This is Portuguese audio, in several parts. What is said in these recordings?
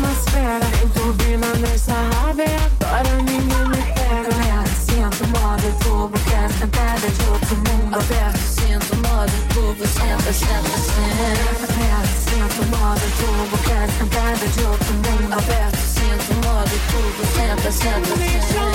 atmosfera. Enturbina nessa rave Agora ninguém me pega. Né? Sinto moda, tubo, de outro mundo Aberto, sinto moda, tubo Senta, senta, senta. Né? Sinto moda, tubo, festa de outro mundo Aberto, sinto moda, tubo Senta, senta, senta.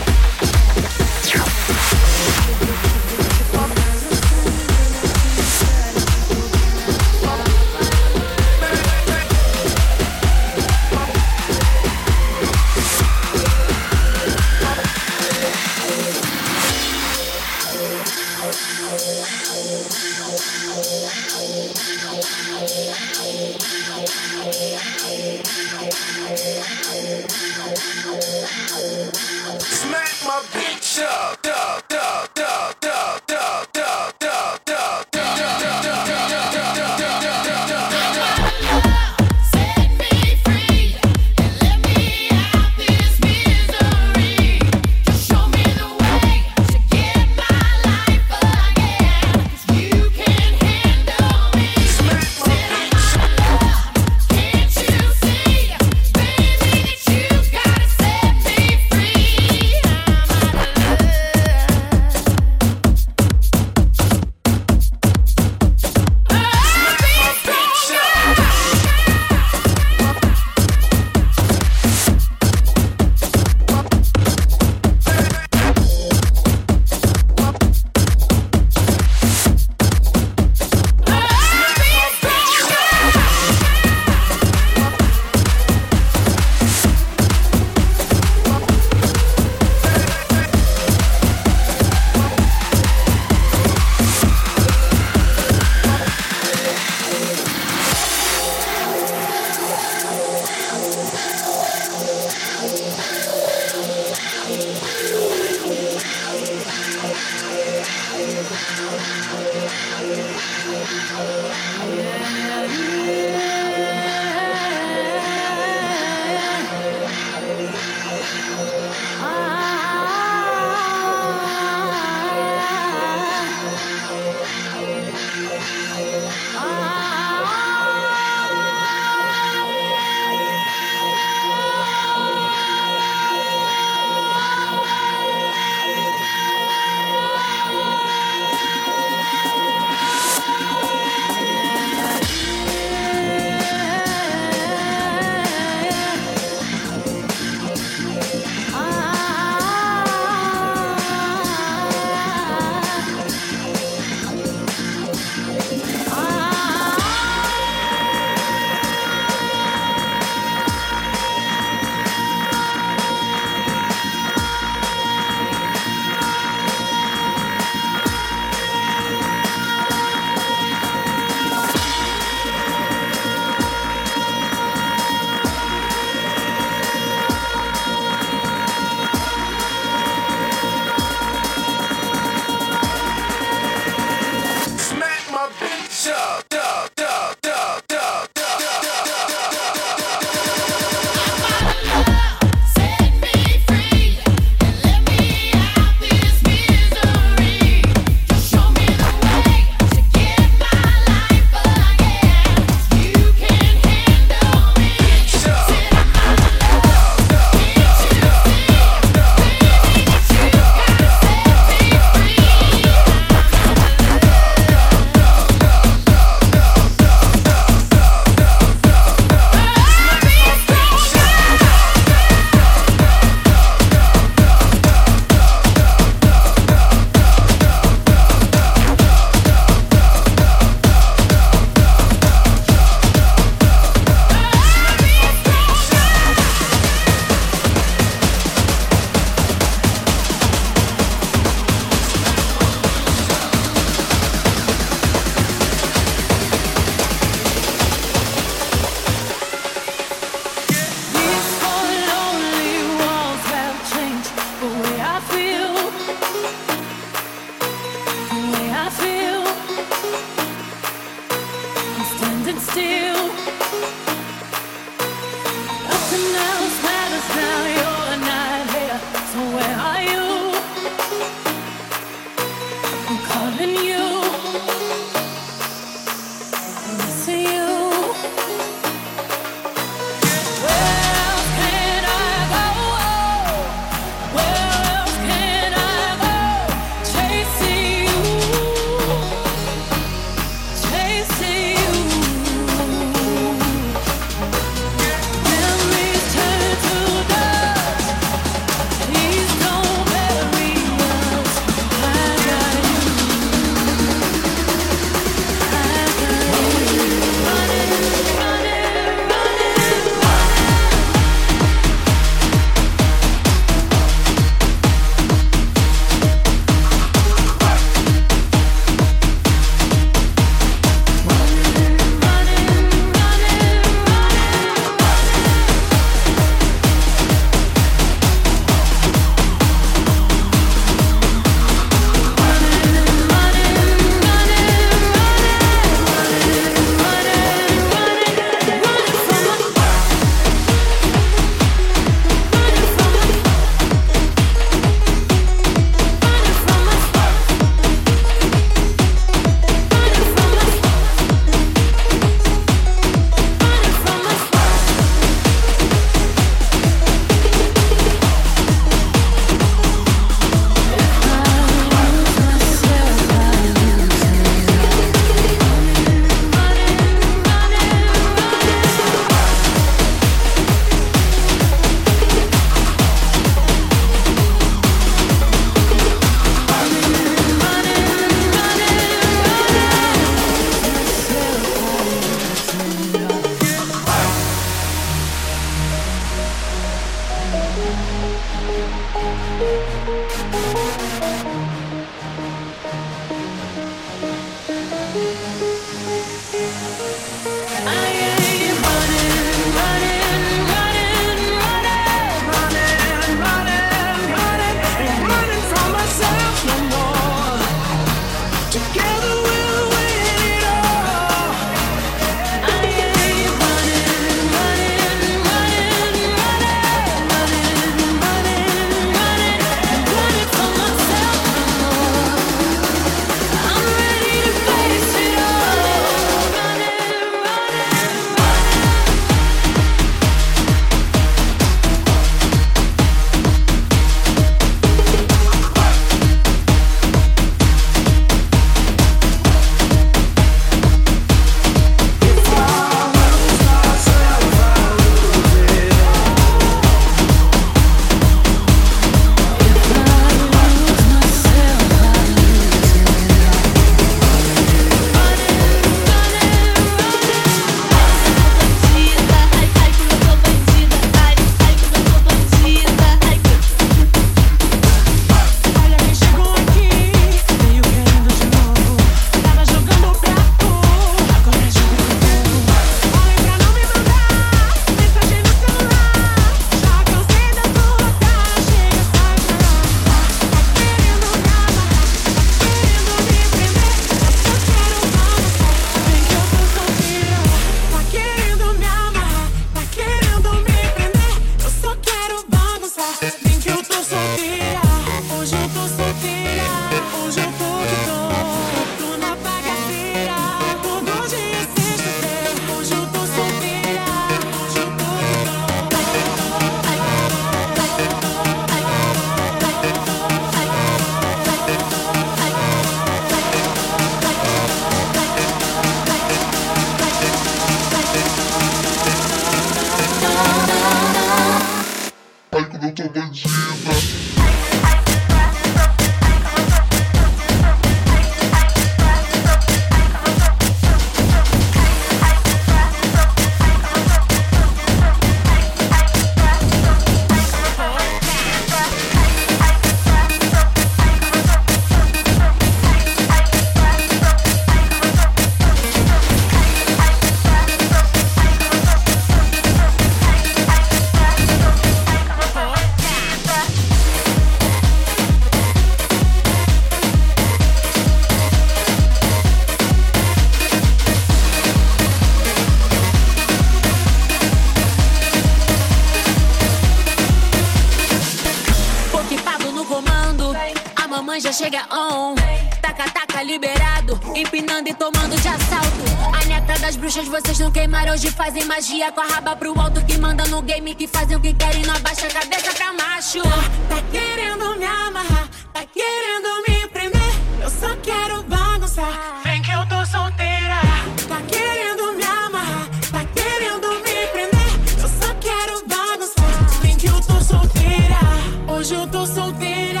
Magia com a raba pro alto que manda no game que fazem o que querem não abaixa a cabeça pra macho. Tá querendo me amarrar, tá querendo me prender. Eu só quero bagunçar. Vem que eu tô solteira. Tá querendo me amarrar, tá querendo me prender. Eu só quero bagunçar. Vem que eu tô solteira. Hoje eu tô solteira.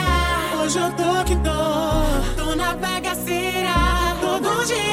Hoje eu tô que tô. Tô na bagaceira. Todo dia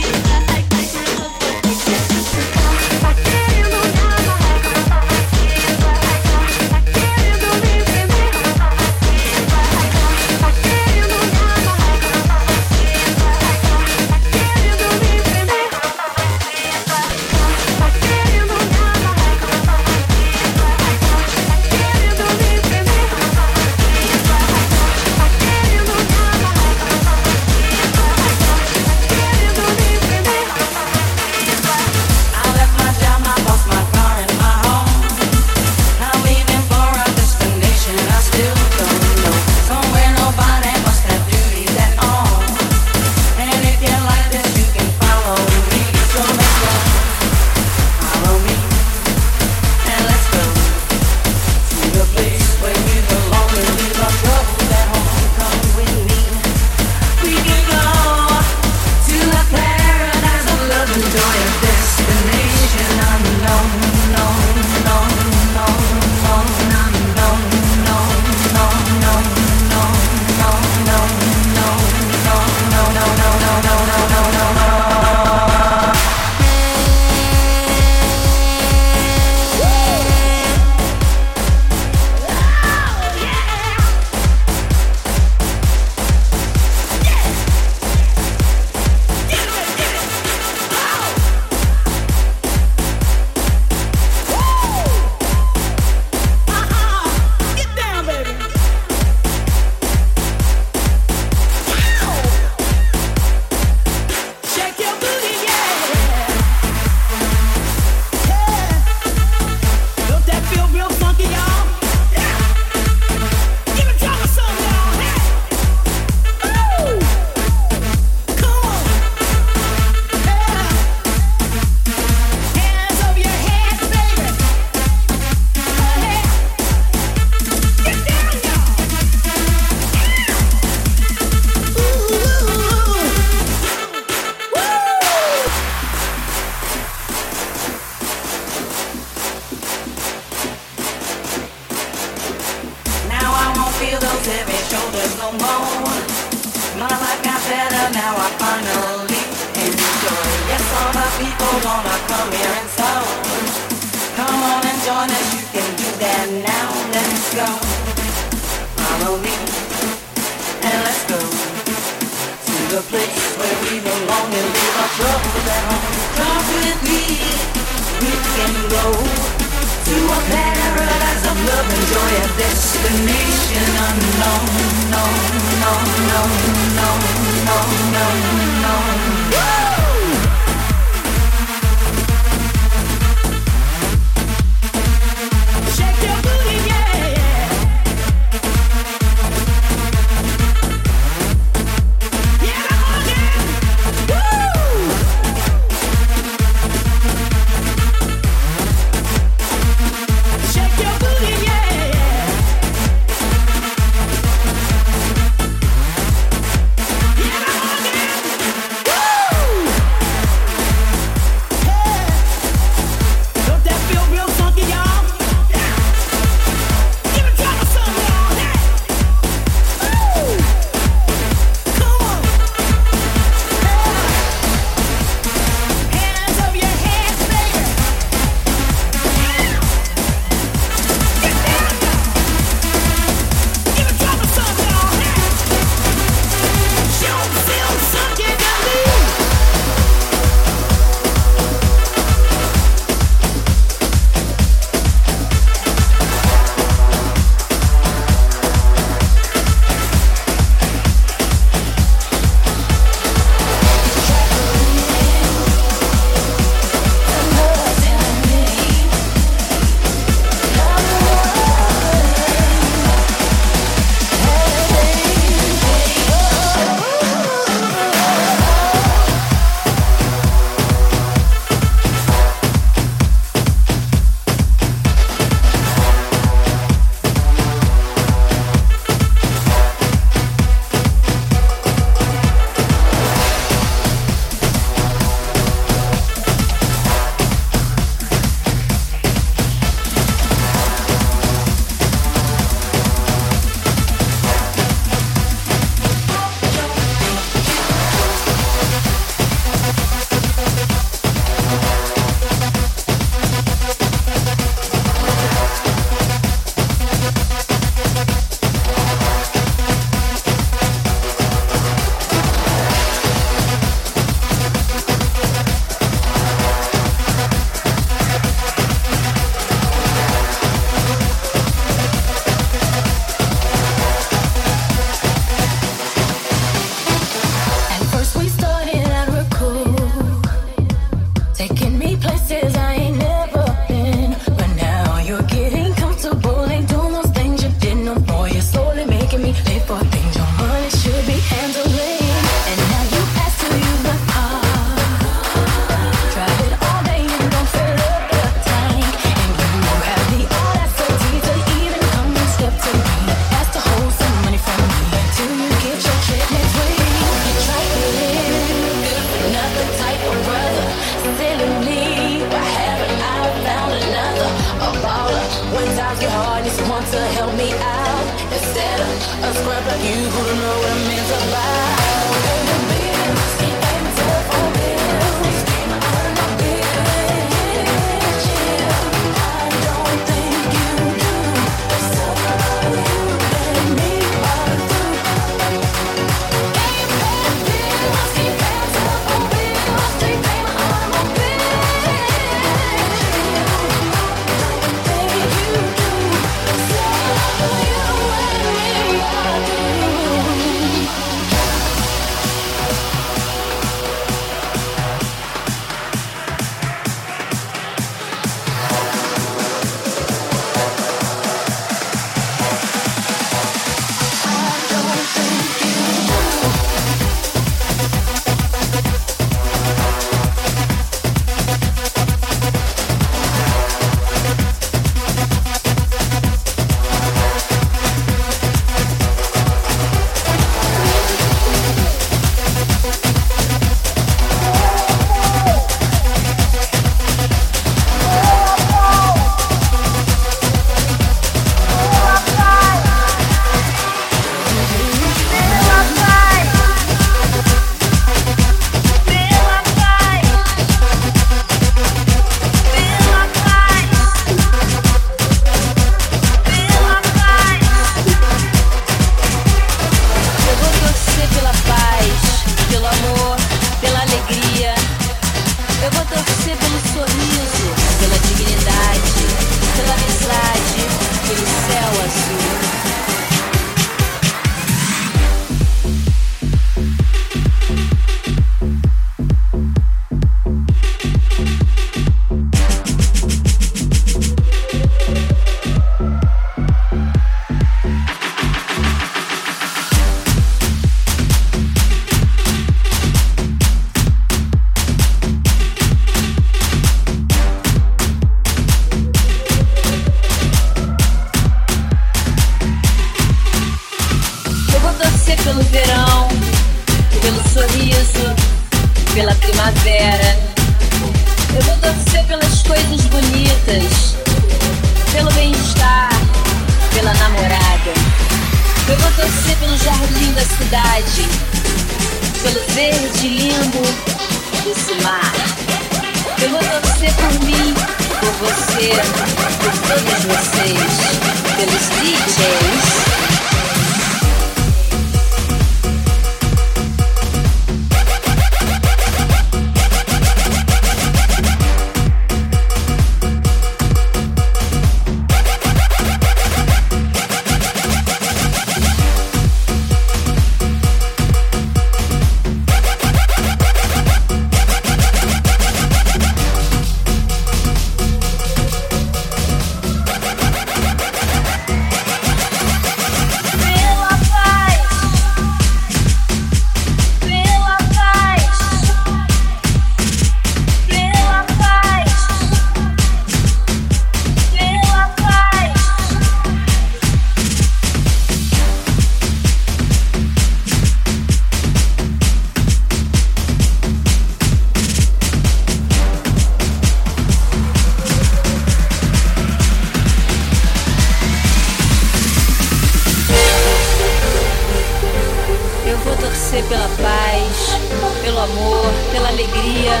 pela paz, pelo amor, pela alegria,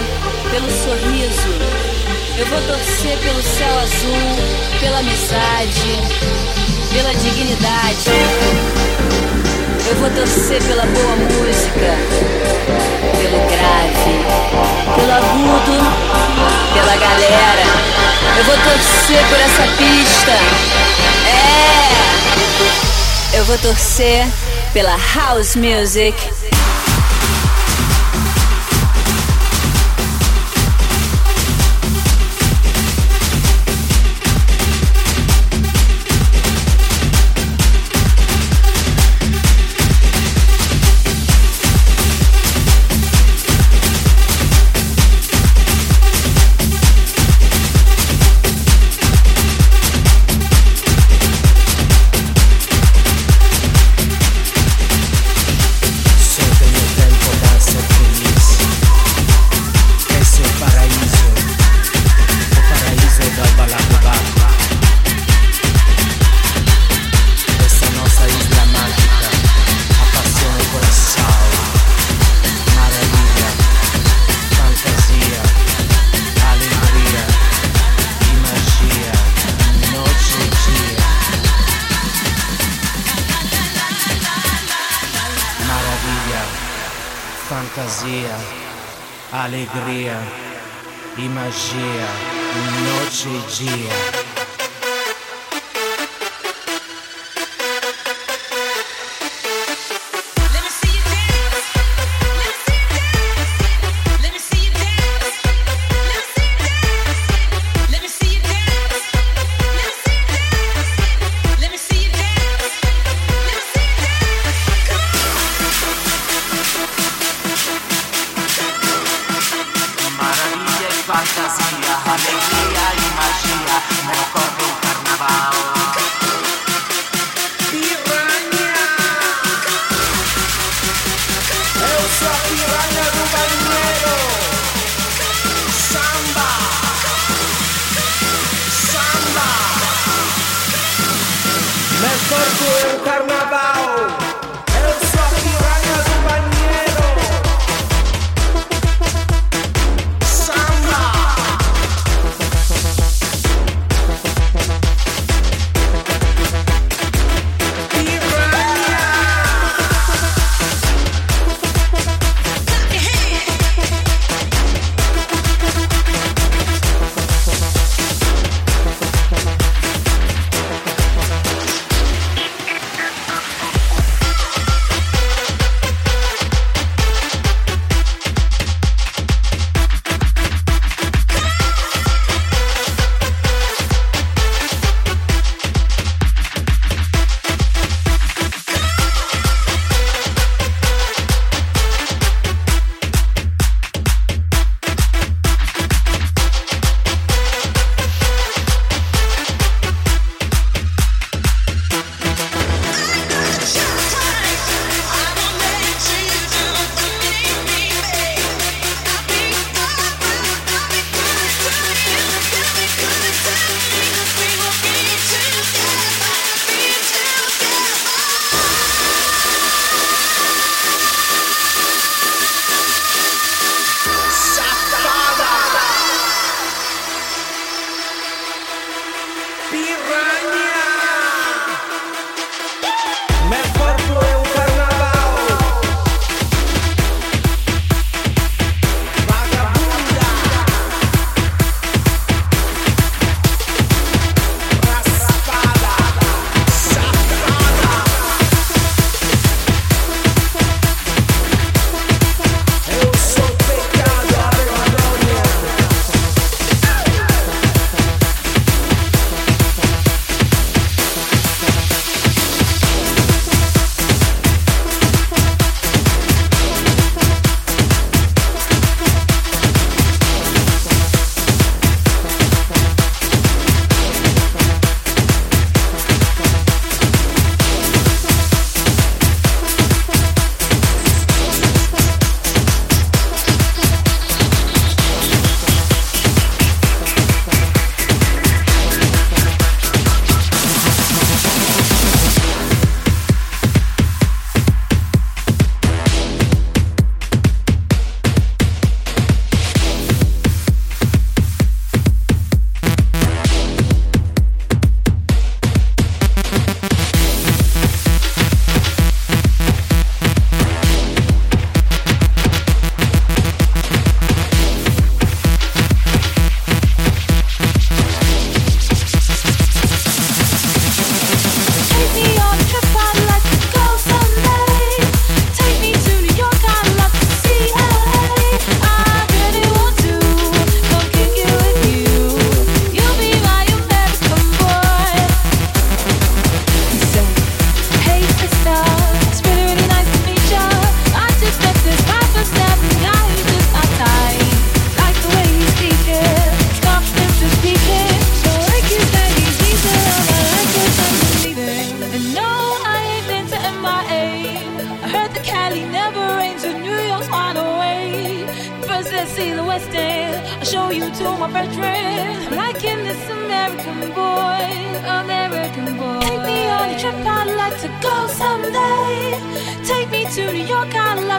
pelo sorriso. Eu vou torcer pelo céu azul, pela amizade, pela dignidade. Eu vou torcer pela boa música, pelo grave, pelo agudo, pela galera. Eu vou torcer por essa pista. É! Eu vou torcer pela house music fantasía, alegría y magia, me corre carnaval.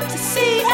to see.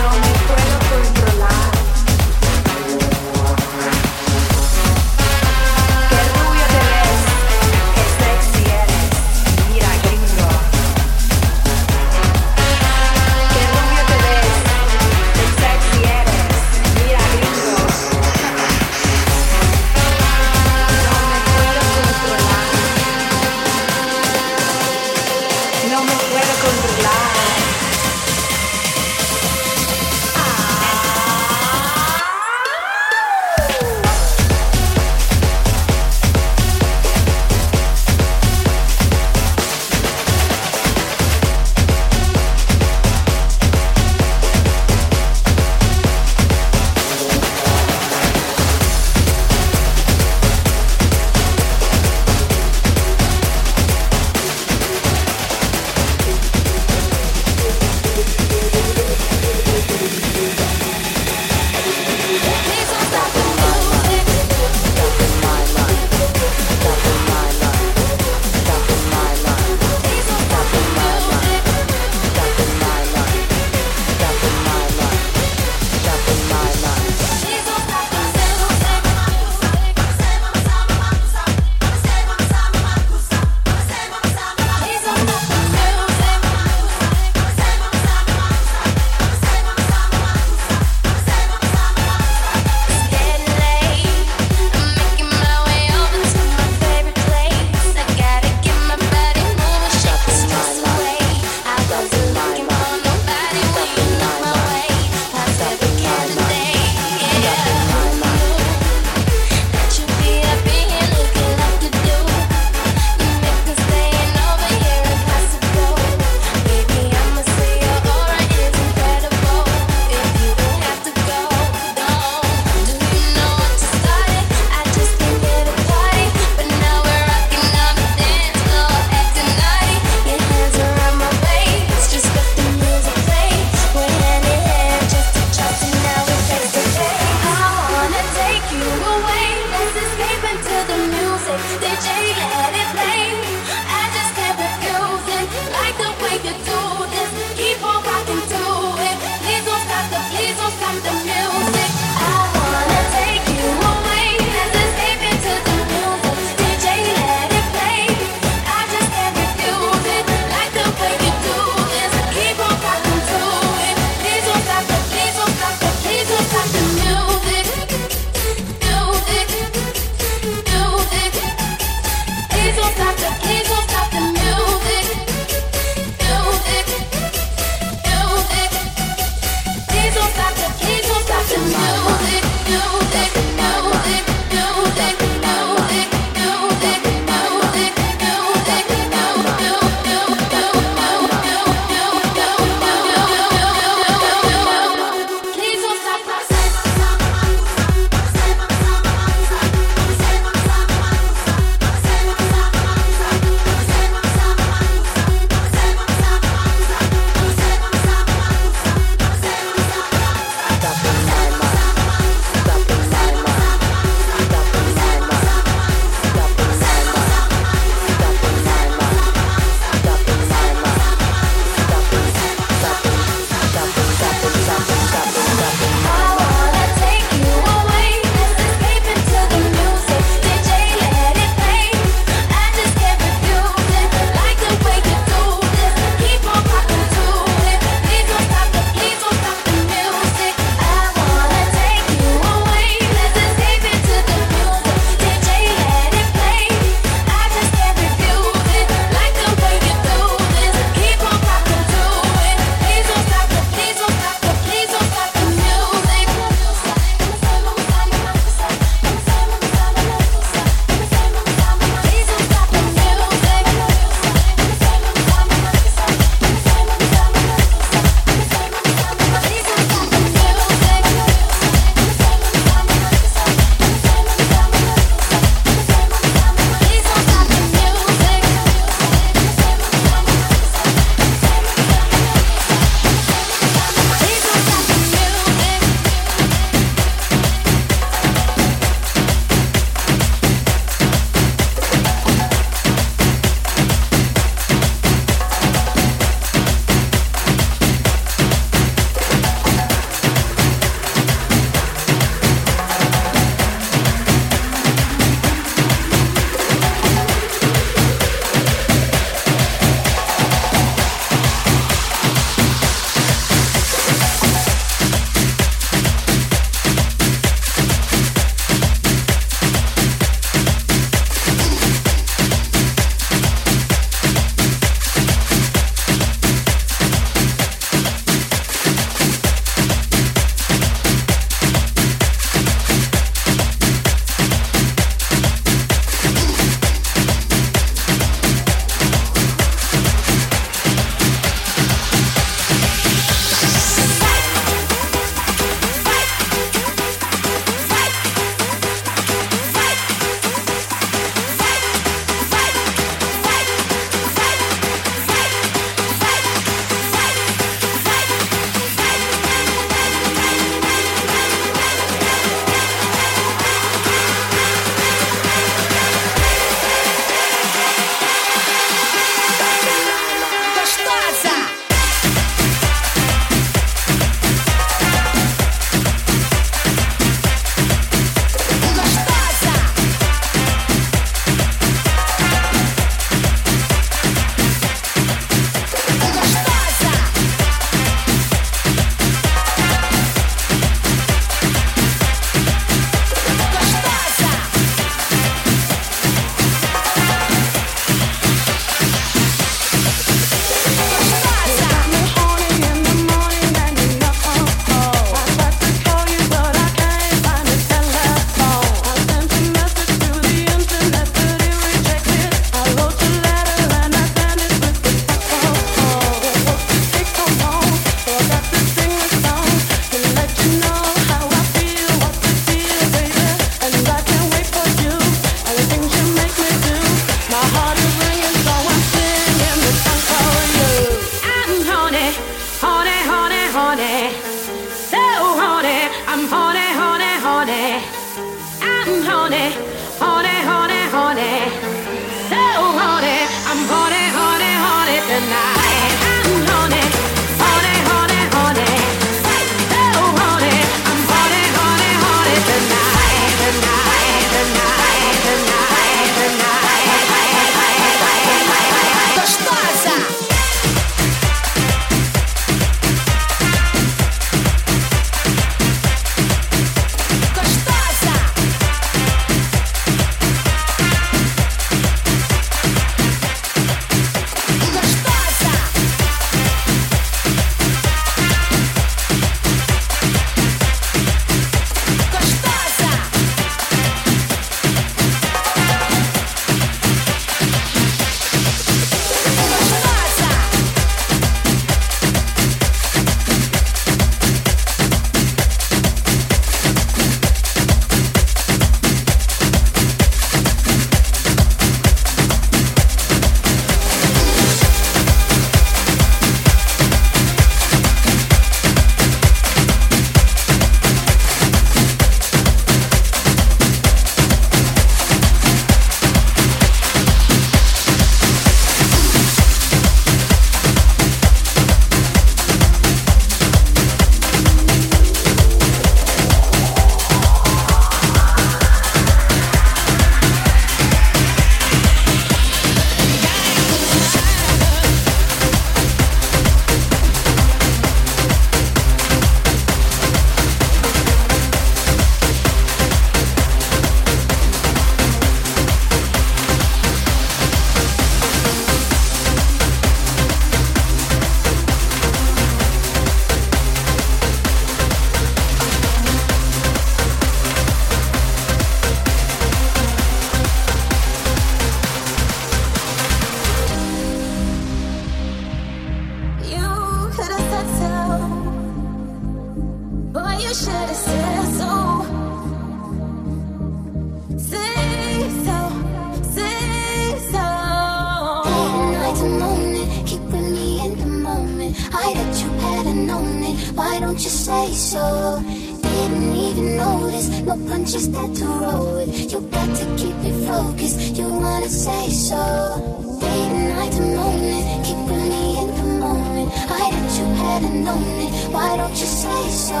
I bet you better known it. Why don't you say so? Didn't even notice. No punches that to roll with. You got to keep it focused. You wanna say so? Day and night, the moment? Keep me in the moment. I bet you better known it. Why don't you say so?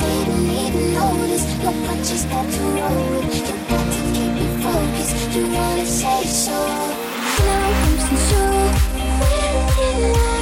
Didn't even notice. No punches that to roll with. You got to keep it focused. You wanna say so? Now I'm show. When